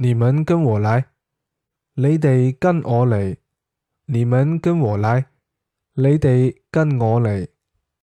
你们跟我来，你哋跟我嚟，你们跟我来，你哋跟我嚟。